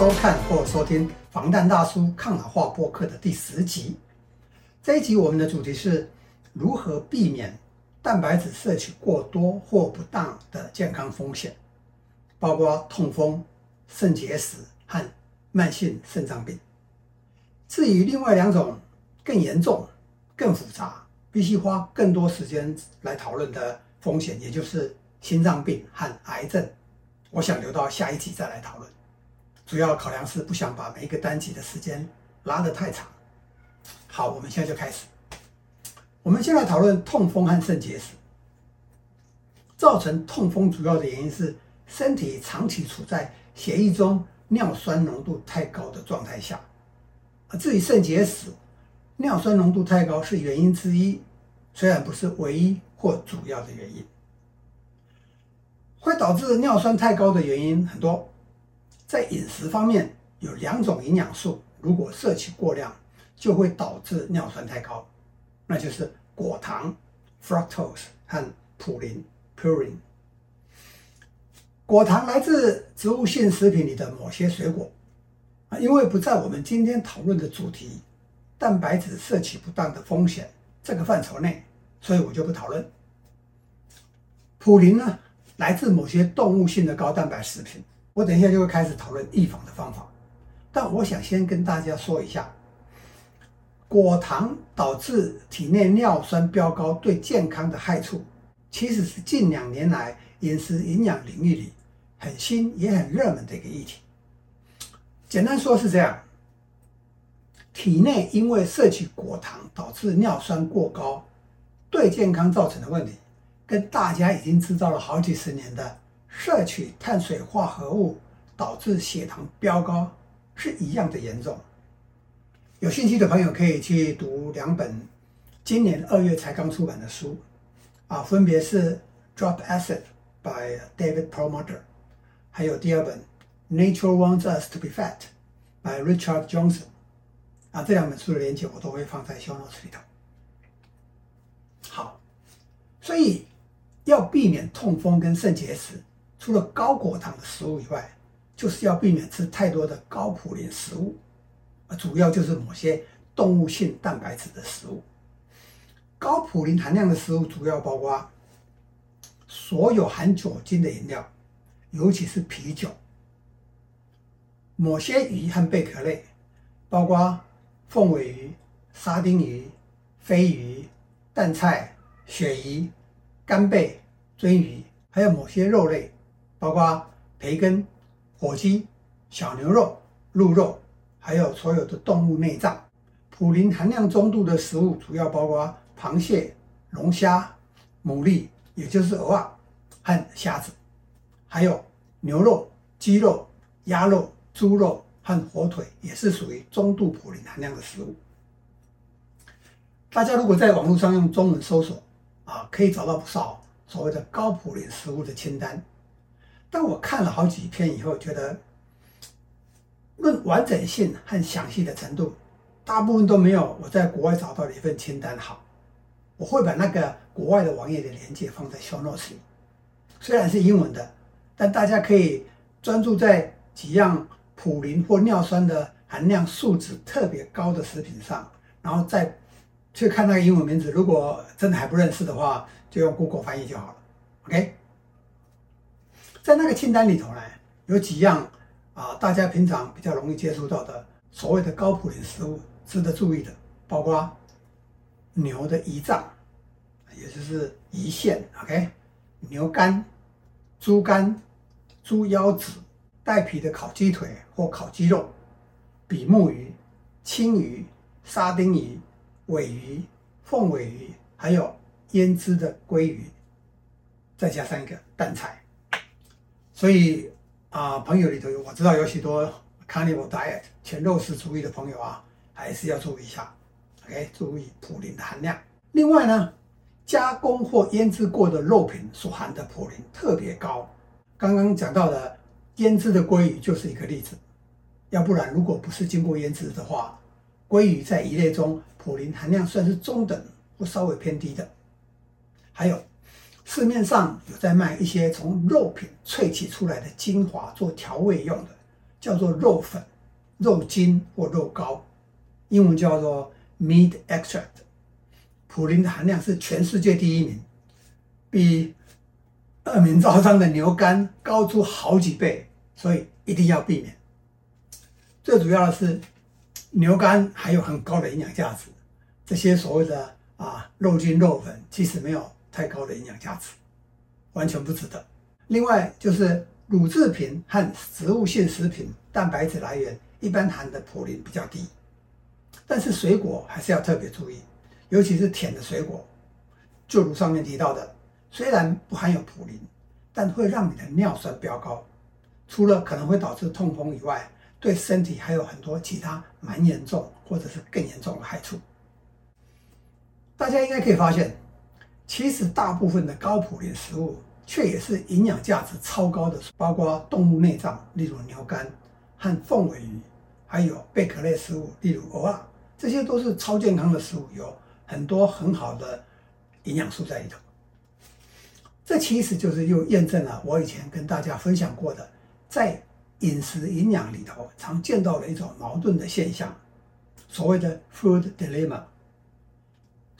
收看或收听防弹大叔抗老化播客的第十集。这一集我们的主题是如何避免蛋白质摄取过多或不当的健康风险，包括痛风、肾结石和慢性肾脏病。至于另外两种更严重、更复杂，必须花更多时间来讨论的风险，也就是心脏病和癌症，我想留到下一集再来讨论。主要考量是不想把每一个单集的时间拉得太长。好，我们现在就开始。我们先来讨论痛风和肾结石。造成痛风主要的原因是身体长期处在血液中尿酸浓度太高的状态下。至于肾结石，尿酸浓度太高是原因之一，虽然不是唯一或主要的原因。会导致尿酸太高的原因很多。在饮食方面，有两种营养素，如果摄取过量，就会导致尿酸太高，那就是果糖 （fructose） 和普林 （purine）。果糖来自植物性食品里的某些水果，啊，因为不在我们今天讨论的主题——蛋白质摄取不当的风险这个范畴内，所以我就不讨论。普林呢，来自某些动物性的高蛋白食品。我等一下就会开始讨论预防的方法，但我想先跟大家说一下，果糖导致体内尿酸飙高对健康的害处，其实是近两年来饮食营养领域里很新也很热门的一个议题。简单说是这样，体内因为摄取果糖导致尿酸过高，对健康造成的问题，跟大家已经知道了好几十年的。摄取碳水化合物导致血糖飙高是一样的严重。有兴趣的朋友可以去读两本今年二月才刚出版的书，啊，分别是《Drop Acid》by David Perlmutter，还有第二本《Nature Wants Us to Be Fat》by Richard Johnson。啊，这两本书的链接我都会放在 show notes 里头。好，所以要避免痛风跟肾结石。除了高果糖的食物以外，就是要避免吃太多的高普林食物，主要就是某些动物性蛋白质的食物。高普林含量的食物主要包括所有含酒精的饮料，尤其是啤酒。某些鱼和贝壳类，包括凤尾鱼、沙丁鱼、飞鱼、淡菜、鳕鱼、干贝、鳟鱼，还有某些肉类。包括培根、火鸡、小牛肉、鹿肉，还有所有的动物内脏。普林含量中度的食物主要包括螃蟹、龙虾、牡蛎，也就是蚵仔和虾子，还有牛肉、鸡肉、鸭肉、猪肉和火腿，也是属于中度普林含量的食物。大家如果在网络上用中文搜索，啊，可以找到不少所谓的高普林食物的清单。但我看了好几篇以后，觉得论完整性和详细的程度，大部分都没有我在国外找到的一份清单好。我会把那个国外的网页的链接放在 show notes 里，虽然是英文的，但大家可以专注在几样普林或尿酸的含量数值特别高的食品上，然后再去看那个英文名字。如果真的还不认识的话，就用 Google 翻译就好了。OK。在那个清单里头呢，有几样啊，大家平常比较容易接触到的所谓的高普林食物，值得注意的，包括牛的胰脏，也就是胰腺，OK，牛肝、猪肝、猪腰子、带皮的烤鸡腿或烤鸡肉、比目鱼、青鱼、沙丁鱼、尾鱼、凤尾鱼，还有腌制的鲑鱼，再加上一个淡菜。所以啊，朋友里头我知道有许多 carnivore diet 全肉食主义的朋友啊，还是要注意一下，OK，注意普林的含量。另外呢，加工或腌制过的肉品所含的普林特别高。刚刚讲到的腌制的鲑鱼就是一个例子。要不然，如果不是经过腌制的话，鲑鱼在鱼类中普林含量算是中等或稍微偏低的。还有。市面上有在卖一些从肉品萃取出来的精华做调味用的，叫做肉粉、肉精或肉膏，英文叫做 meat extract。普林的含量是全世界第一名，比恶名昭彰的牛肝高出好几倍，所以一定要避免。最主要的是，牛肝还有很高的营养价值，这些所谓的啊肉精、肉粉其实没有太高的营养价值，完全不值得。另外就是乳制品和植物性食品蛋白质来源一般含的普林比较低，但是水果还是要特别注意。尤其是甜的水果，就如上面提到的，虽然不含有普林，但会让你的尿酸飙高。除了可能会导致痛风以外，对身体还有很多其他蛮严重或者是更严重的害处。大家应该可以发现，其实大部分的高普林食物，却也是营养价值超高的，包括动物内脏，例如牛肝和凤尾鱼，还有贝壳类食物，例如蚵仔，这些都是超健康的食物，有。很多很好的营养素在里头，这其实就是又验证了我以前跟大家分享过的，在饮食营养里头常见到的一种矛盾的现象，所谓的 food dilemma。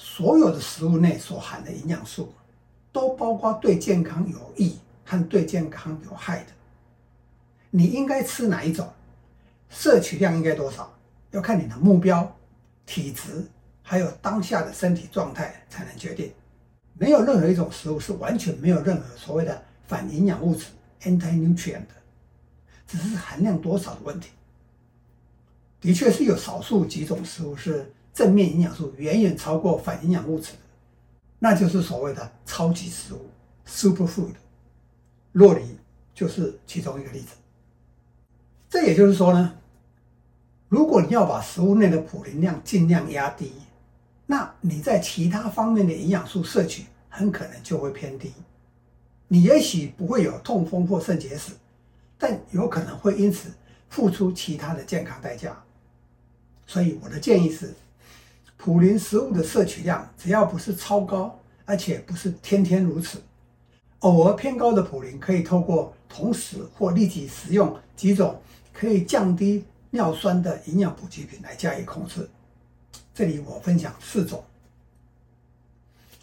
所有的食物内所含的营养素，都包括对健康有益和对健康有害的。你应该吃哪一种？摄取量应该多少？要看你的目标、体质。还有当下的身体状态才能决定，没有任何一种食物是完全没有任何所谓的反营养物质 （anti-nutrient） 的，只是含量多少的问题。的确是有少数几种食物是正面营养素远远超过反营养物质，那就是所谓的超级食物 （superfood）。洛梨就是其中一个例子。这也就是说呢，如果你要把食物内的普林量尽量压低，那你在其他方面的营养素摄取很可能就会偏低，你也许不会有痛风或肾结石，但有可能会因此付出其他的健康代价。所以我的建议是，普林食物的摄取量只要不是超高，而且不是天天如此，偶尔偏高的普林可以透过同时或立即食用几种可以降低尿酸的营养补给品来加以控制。这里我分享四种。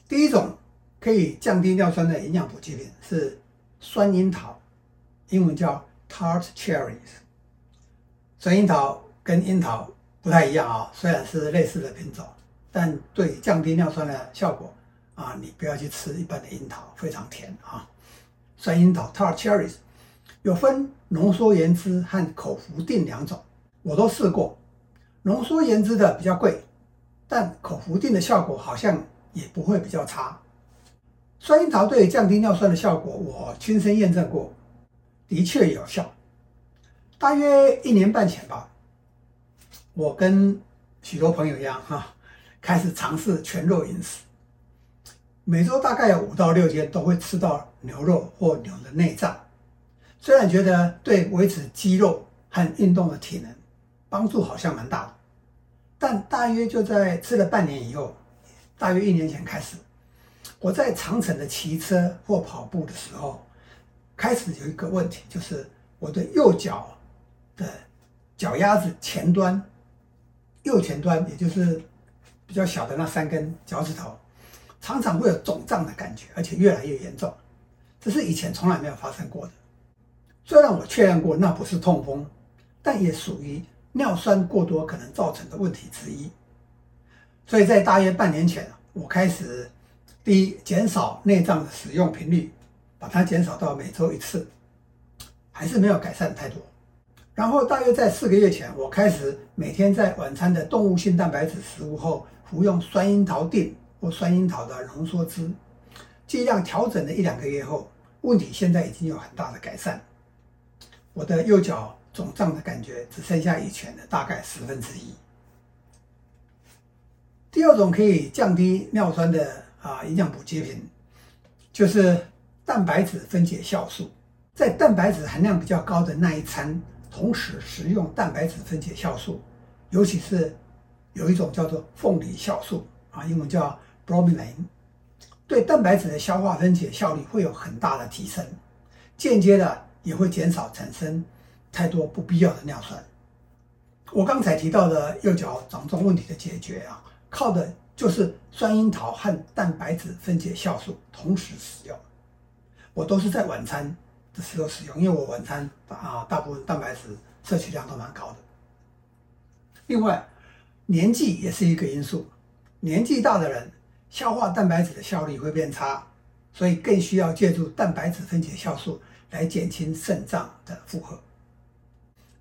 第一种可以降低尿酸的营养补给品是酸樱桃，英文叫 tart cherries。酸樱桃跟樱桃不太一样啊，虽然是类似的品种，但对降低尿酸的效果啊，你不要去吃一般的樱桃，非常甜啊。酸樱桃 tart cherries 有分浓缩盐汁和口服定两种，我都试过，浓缩盐汁的比较贵。但口服定的效果好像也不会比较差。酸樱桃对降低尿酸的效果，我亲身验证过，的确有效。大约一年半前吧，我跟许多朋友一样哈，开始尝试全肉饮食，每周大概有五到六天都会吃到牛肉或牛的内脏。虽然觉得对维持肌肉和运动的体能帮助好像蛮大的。但大约就在吃了半年以后，大约一年前开始，我在长程的骑车或跑步的时候，开始有一个问题，就是我的右脚的脚丫子前端，右前端，也就是比较小的那三根脚趾头，常常会有肿胀的感觉，而且越来越严重，这是以前从来没有发生过的。虽然我确认过那不是痛风，但也属于。尿酸过多可能造成的问题之一，所以在大约半年前，我开始第一减少内脏的使用频率，把它减少到每周一次，还是没有改善太多。然后大约在四个月前，我开始每天在晚餐的动物性蛋白质食物后服用酸樱桃錠或酸樱桃的浓缩汁，剂量调整了一两个月后，问题现在已经有很大的改善。我的右脚。肿胀的感觉只剩下以前的大概十分之一。第二种可以降低尿酸的啊营养补给品，就是蛋白质分解酵素。在蛋白质含量比较高的那一餐，同时食用蛋白质分解酵素，尤其是有一种叫做凤梨酵素啊，英文叫 bromelain，对蛋白质的消化分解效率会有很大的提升，间接的也会减少产生。太多不必要的尿酸。我刚才提到的右脚掌中问题的解决啊，靠的就是酸樱桃和蛋白质分解酵素同时使用。我都是在晚餐的时候使用，因为我晚餐啊大部分蛋白质摄取量都蛮高的。另外，年纪也是一个因素，年纪大的人消化蛋白质的效率会变差，所以更需要借助蛋白质分解酵素来减轻肾脏的负荷。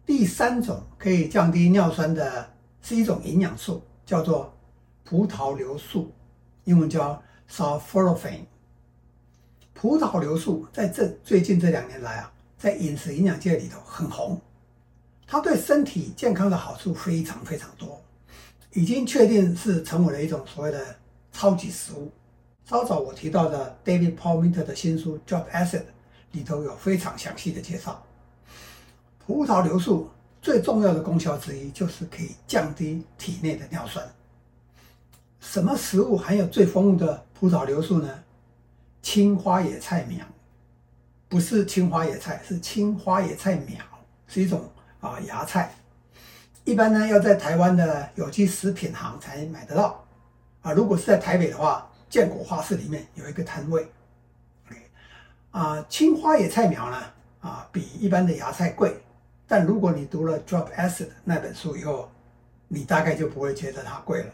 第三种可以降低尿酸的是一种营养素，叫做葡萄硫素，英文叫 sulforaphane。葡萄硫素在这最近这两年来啊，在饮食营养界里头很红，它对身体健康的好处非常非常多，已经确定是成为了一种所谓的超级食物。稍早我提到的 David p a u l m i n t e r 的新书《Drop Acid》里头有非常详细的介绍。葡萄硫素最重要的功效之一就是可以降低体内的尿酸。什么食物含有最丰富的葡萄硫素呢？青花野菜苗，不是青花野菜，是青花野菜苗，是一种啊芽菜。一般呢要在台湾的有机食品行才买得到啊。如果是在台北的话，建国花市里面有一个摊位。啊，青花野菜苗呢啊比一般的芽菜贵。但如果你读了《Drop Acid》那本书以后，你大概就不会觉得它贵了。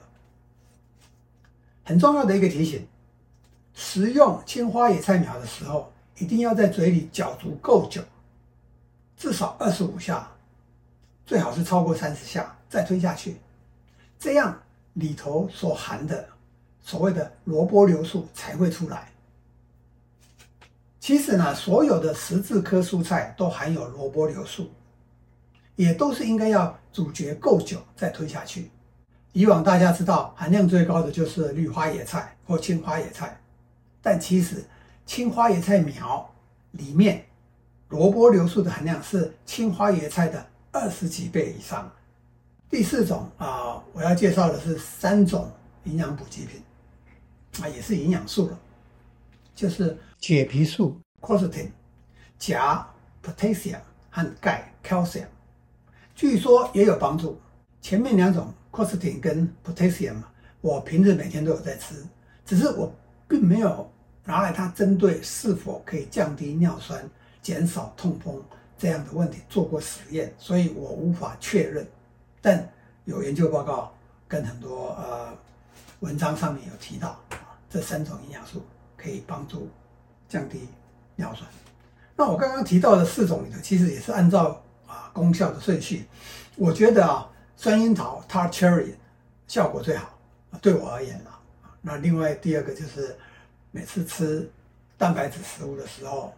很重要的一个提醒：食用青花野菜苗的时候，一定要在嘴里嚼足够久，至少二十五下，最好是超过三十下再吞下去，这样里头所含的所谓的萝卜硫素才会出来。其实呢，所有的十字科蔬菜都含有萝卜硫素。也都是应该要咀嚼够久再吞下去。以往大家知道含量最高的就是绿花野菜或青花野菜，但其实青花椰菜苗里面萝卜硫素的含量是青花椰菜的二十几倍以上。第四种啊，我要介绍的是三种营养补给品啊，也是营养素了，就是解皮素 c o s t i n、钾 （potassium） 和钙 （calcium）。据说也有帮助。前面两种 c o s t i n 跟 potassium 我平日每天都有在吃，只是我并没有拿来它针对是否可以降低尿酸、减少痛风这样的问题做过实验，所以我无法确认。但有研究报告跟很多呃文章上面有提到，这三种营养素可以帮助降低尿酸。那我刚刚提到的四种里头，其实也是按照啊。功效的顺序，我觉得啊，酸樱桃 （tart cherry） 效果最好，对我而言啊。那另外第二个就是，每次吃蛋白质食物的时候，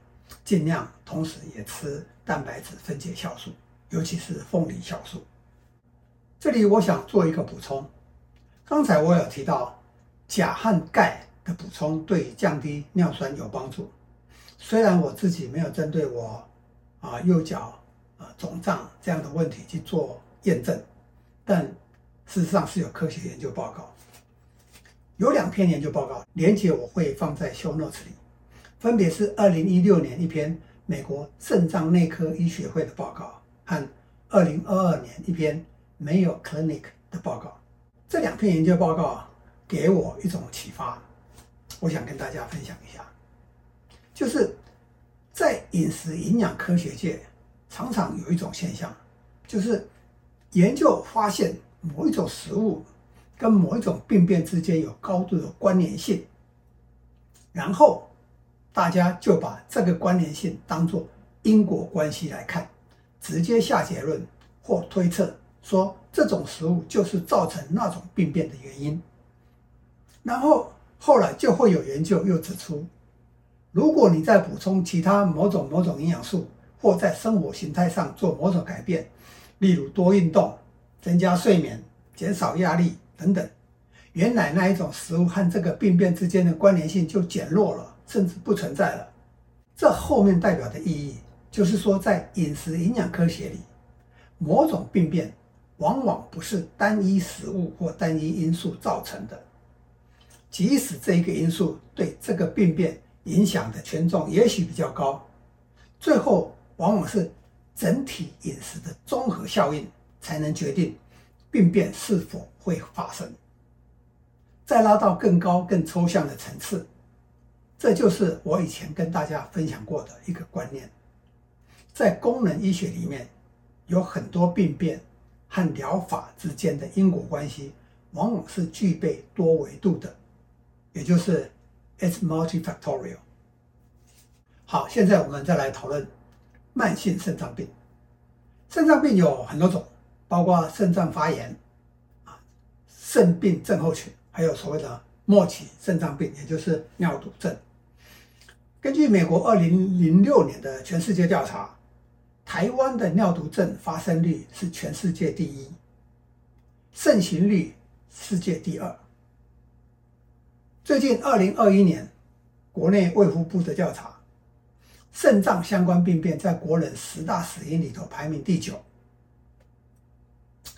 尽量同时也吃蛋白质分解酵素，尤其是凤梨酵素。这里我想做一个补充，刚才我有提到钾和钙的补充对降低尿酸有帮助，虽然我自己没有针对我啊右脚啊。肿胀这样的问题去做验证，但事实上是有科学研究报告，有两篇研究报告，连接我会放在 show notes 里，分别是二零一六年一篇美国肾脏内科医学会的报告和二零二二年一篇没有 Clinic 的报告。这两篇研究报告给我一种启发，我想跟大家分享一下，就是在饮食营养科学界。常常有一种现象，就是研究发现某一种食物跟某一种病变之间有高度的关联性，然后大家就把这个关联性当作因果关系来看，直接下结论或推测说这种食物就是造成那种病变的原因。然后后来就会有研究又指出，如果你再补充其他某种某种营养素，或在生活形态上做某种改变，例如多运动、增加睡眠、减少压力等等，原来那一种食物和这个病变之间的关联性就减弱了，甚至不存在了。这后面代表的意义就是说，在饮食营养科学里，某种病变往往不是单一食物或单一因素造成的，即使这一个因素对这个病变影响的权重也许比较高，最后。往往是整体饮食的综合效应，才能决定病变是否会发生。再拉到更高、更抽象的层次，这就是我以前跟大家分享过的一个观念，在功能医学里面，有很多病变和疗法之间的因果关系，往往是具备多维度的，也就是 it's multifactorial。好，现在我们再来讨论慢性肾脏病。肾脏病有很多种，包括肾脏发炎、啊，肾病症候群，还有所谓的末期肾脏病，也就是尿毒症。根据美国二零零六年的全世界调查，台湾的尿毒症发生率是全世界第一，盛行率世界第二。最近二零二一年，国内卫福部的调查。肾脏相关病变在国人十大死因里头排名第九，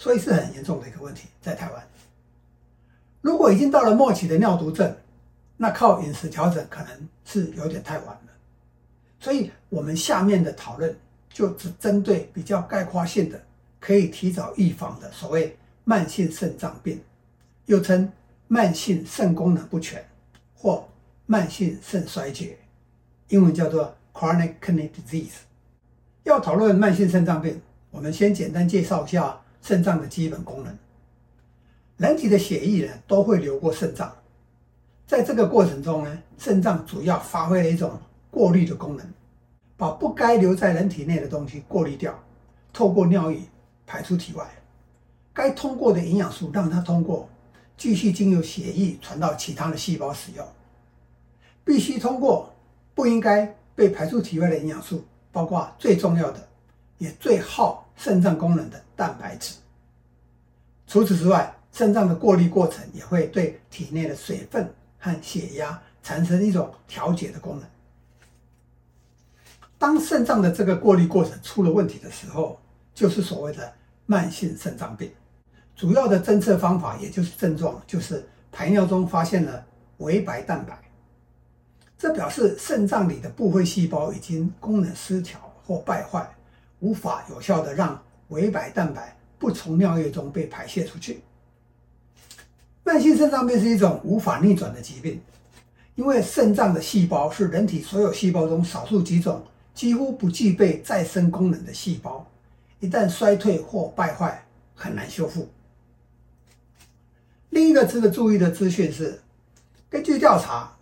所以是很严重的一个问题。在台湾，如果已经到了末期的尿毒症，那靠饮食调整可能是有点太晚了。所以，我们下面的讨论就只针对比较概括性的，可以提早预防的所谓慢性肾脏病，又称慢性肾功能不全或慢性肾衰竭，英文叫做。Chronic kidney disease。要讨论慢性肾脏病，我们先简单介绍一下肾脏的基本功能。人体的血液呢都会流过肾脏，在这个过程中呢，肾脏主要发挥了一种过滤的功能，把不该留在人体内的东西过滤掉，透过尿液排出体外。该通过的营养素让它通过，继续经由血液传到其他的细胞使用。必须通过，不应该。被排出体外的营养素，包括最重要的，也最耗肾脏功能的蛋白质。除此之外，肾脏的过滤过程也会对体内的水分和血压产生一种调节的功能。当肾脏的这个过滤过程出了问题的时候，就是所谓的慢性肾脏病。主要的侦测方法，也就是症状，就是排尿中发现了微白蛋白。这表示肾脏里的部分细胞已经功能失调或败坏，无法有效地让微白蛋白不从尿液中被排泄出去。慢性肾脏病是一种无法逆转的疾病，因为肾脏的细胞是人体所有细胞中少数几种几乎不具备再生功能的细胞，一旦衰退或败坏，很难修复。另一个值得注意的资讯是，根据调查。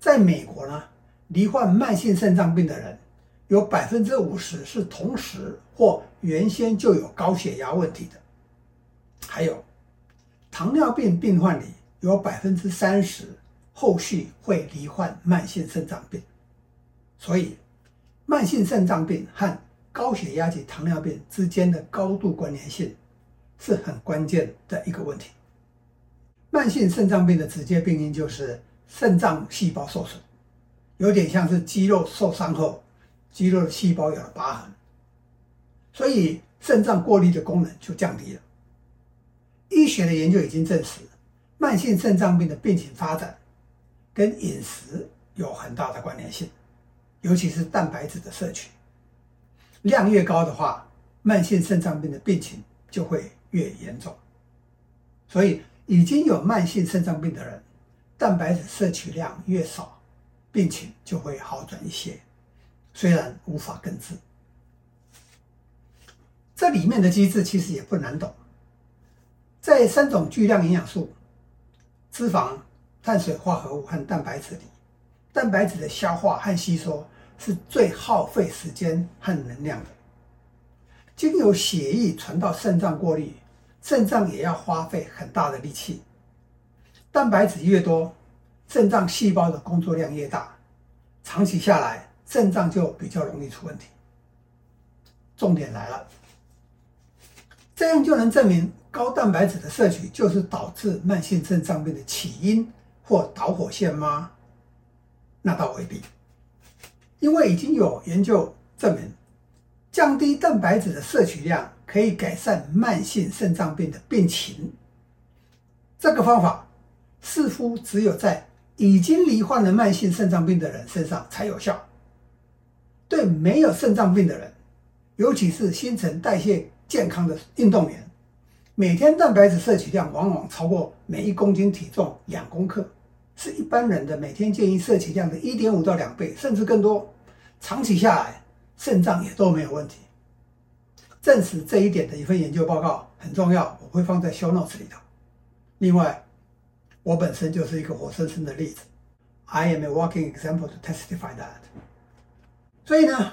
在美国呢，罹患慢性肾脏病的人有百分之五十是同时或原先就有高血压问题的，还有糖尿病病患里有百分之三十后续会罹患慢性肾脏病，所以慢性肾脏病和高血压及糖尿病之间的高度关联性是很关键的一个问题。慢性肾脏病的直接病因就是。肾脏细胞受损，有点像是肌肉受伤后，肌肉的细胞有了疤痕，所以肾脏过滤的功能就降低了。医学的研究已经证实，慢性肾脏病的病情发展跟饮食有很大的关联性，尤其是蛋白质的摄取，量越高的话，慢性肾脏病的病情就会越严重。所以已经有慢性肾脏病的人。蛋白质摄取量越少，病情就会好转一些，虽然无法根治。这里面的机制其实也不难懂，在三种巨量营养素——脂肪、碳水化合物和蛋白质里，蛋白质的消化和吸收是最耗费时间和能量的。经由血液传到肾脏过滤，肾脏也要花费很大的力气。蛋白质越多，肾脏细胞的工作量越大，长期下来，肾脏就比较容易出问题。重点来了，这样就能证明高蛋白质的摄取就是导致慢性肾脏病的起因或导火线吗？那倒未必，因为已经有研究证明，降低蛋白质的摄取量可以改善慢性肾脏病的病情。这个方法。似乎只有在已经罹患了慢性肾脏病的人身上才有效。对没有肾脏病的人，尤其是新陈代谢健康的运动员，每天蛋白质摄取量往往超过每一公斤体重两公克，是一般人的每天建议摄取量的一点五到两倍，甚至更多。长期下来，肾脏也都没有问题。证实这一点的一份研究报告很重要，我会放在 show notes 里头。另外，我本身就是一个活生生的例子，I am a walking example to testify that。所以呢，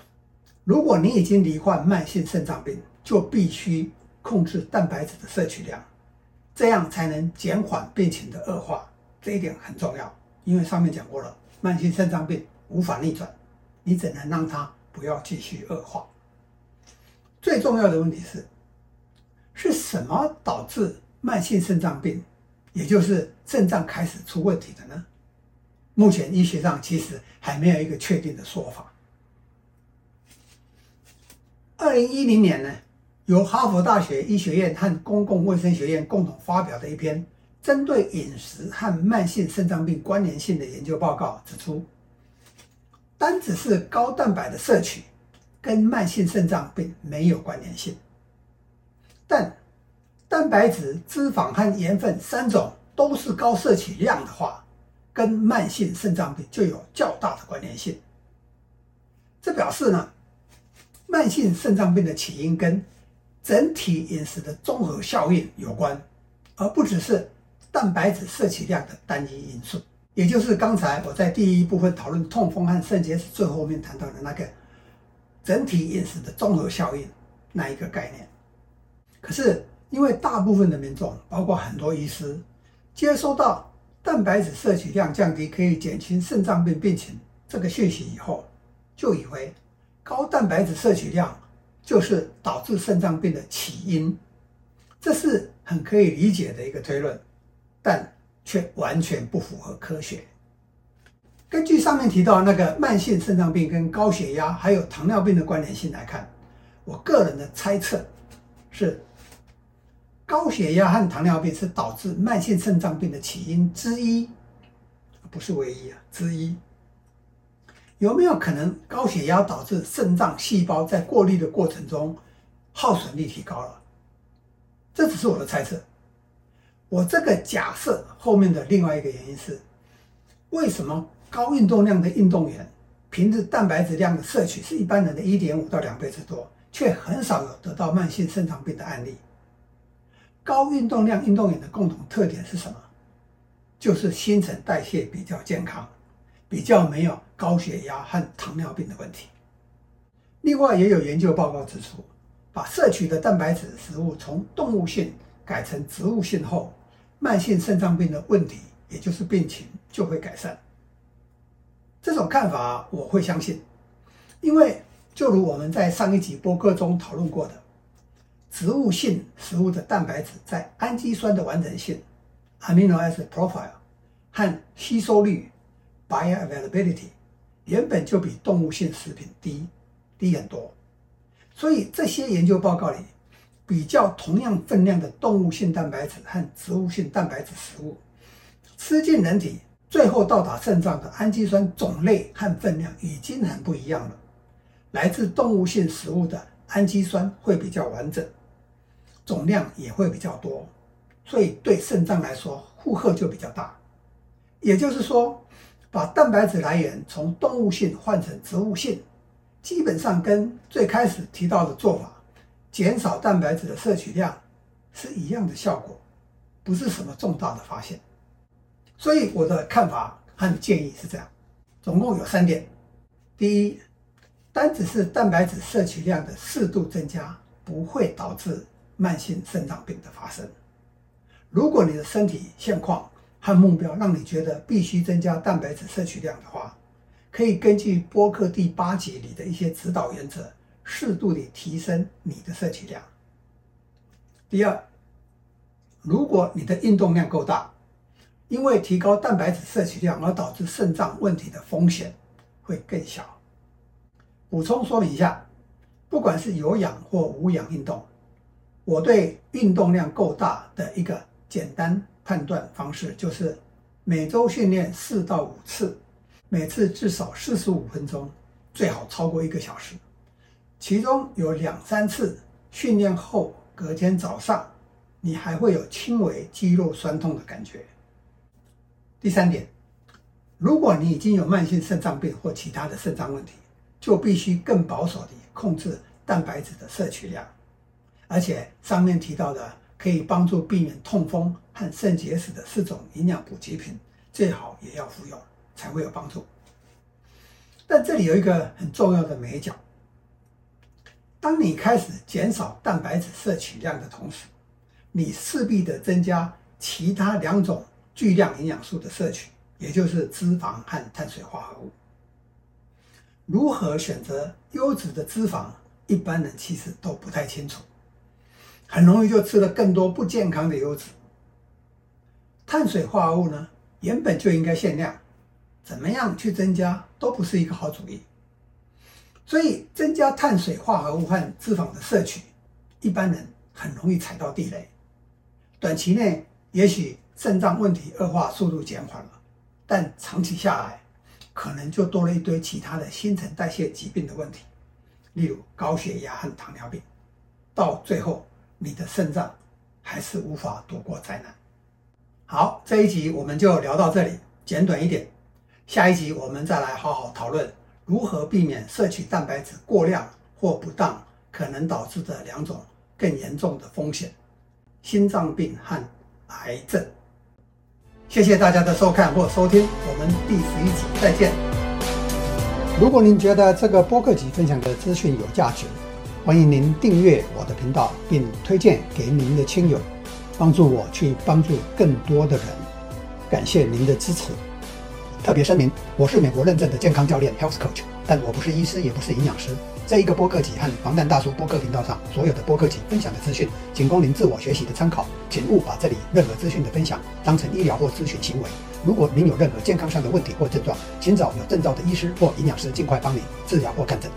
如果你已经罹患慢性肾脏病，就必须控制蛋白质的摄取量，这样才能减缓病情的恶化。这一点很重要，因为上面讲过了，慢性肾脏病无法逆转，你只能让它不要继续恶化。最重要的问题是，是什么导致慢性肾脏病，也就是肾脏开始出问题的呢？目前医学上其实还没有一个确定的说法。二零一零年呢，由哈佛大学医学院和公共卫生学院共同发表的一篇针对饮食和慢性肾脏病关联性的研究报告指出，单只是高蛋白的摄取。跟慢性肾脏病没有关联性，但蛋白质、脂肪和盐分三种都是高摄取量的话，跟慢性肾脏病就有较大的关联性。这表示呢，慢性肾脏病的起因跟整体饮食的综合效应有关，而不只是蛋白质摄取量的单一因素。也就是刚才我在第一部分讨论痛风和肾结石最后面谈到的那个。整体饮食的综合效应那一个概念，可是因为大部分的民众，包括很多医师，接收到蛋白质摄取量降低可以减轻肾脏病病情这个讯息以后，就以为高蛋白质摄取量就是导致肾脏病的起因，这是很可以理解的一个推论，但却完全不符合科学。根据上面提到那个慢性肾脏病跟高血压还有糖尿病的关联性来看，我个人的猜测是，高血压和糖尿病是导致慢性肾脏病的起因之一，不是唯一啊，之一。有没有可能高血压导致肾脏细胞在过滤的过程中耗损率提高了？这只是我的猜测。我这个假设后面的另外一个原因是，为什么？高运动量的运动员，平日蛋白质量的摄取是一般人的一点五到两倍之多，却很少有得到慢性肾脏病的案例。高运动量运动员的共同特点是什么？就是新陈代谢比较健康，比较没有高血压和糖尿病的问题。另外，也有研究报告指出，把摄取的蛋白质食物从动物性改成植物性后，慢性肾脏病的问题，也就是病情就会改善。这种看法我会相信，因为就如我们在上一集播客中讨论过的，植物性食物的蛋白质在氨基酸的完整性 （amino acid profile） 和吸收率 （bioavailability） 原本就比动物性食品低低很多，所以这些研究报告里比较同样分量的动物性蛋白质和植物性蛋白质食物，吃进人体。最后到达肾脏的氨基酸种类和分量已经很不一样了。来自动物性食物的氨基酸会比较完整，总量也会比较多，所以对肾脏来说负荷就比较大。也就是说，把蛋白质来源从动物性换成植物性，基本上跟最开始提到的做法，减少蛋白质的摄取量是一样的效果，不是什么重大的发现。所以我的看法和建议是这样，总共有三点：第一，单只是蛋白质摄取量的适度增加，不会导致慢性肾脏病的发生。如果你的身体现况和目标让你觉得必须增加蛋白质摄取量的话，可以根据播客第八集里的一些指导原则，适度地提升你的摄取量。第二，如果你的运动量够大，因为提高蛋白质摄取量而导致肾脏问题的风险会更小。补充说明一下，不管是有氧或无氧运动，我对运动量够大的一个简单判断方式就是每周训练四到五次，每次至少四十五分钟，最好超过一个小时。其中有两三次训练后隔天早上，你还会有轻微肌肉酸痛的感觉。第三点，如果你已经有慢性肾脏病或其他的肾脏问题，就必须更保守地控制蛋白质的摄取量，而且上面提到的可以帮助避免痛风和肾结石的四种营养补给品，最好也要服用，才会有帮助。但这里有一个很重要的眉角，当你开始减少蛋白质摄取量的同时，你势必得增加其他两种巨量营养素的摄取，也就是脂肪和碳水化合物。如何选择优质的脂肪，一般人其实都不太清楚，很容易就吃了更多不健康的油脂。碳水化合物呢，原本就应该限量，怎么样去增加都不是一个好主意。所以增加碳水化合物和脂肪的摄取，一般人很容易踩到地雷。短期内也许肾脏问题恶化速度减缓了，但长期下来，可能就多了一堆其他的新陈代谢疾病的问题，例如高血压和糖尿病，到最后你的肾脏还是无法躲过灾难。好，这一集我们就聊到这里，简短一点。下一集我们再来好好讨论如何避免摄取蛋白质过量或不当，可能导致的两种更严重的风险。心脏病和癌症。谢谢大家的收看或收听，我们第十一集再见。如果您觉得这个播客集分享的资讯有价值，欢迎您订阅我的频道，并推荐给您的亲友，帮助我去帮助更多的人。感谢您的支持。特别声明，我是美国认证的健康教练 （Health Coach），但我不是医师，也不是营养师。这一个播客集和防弹大叔播客频道上所有的播客集分享的资讯，仅供您自我学习的参考，请勿把这里任何资讯的分享当成医疗或咨询行为。如果您有任何健康上的问题或症状，请找有证照的医师或营养师尽快帮您治疗或看诊。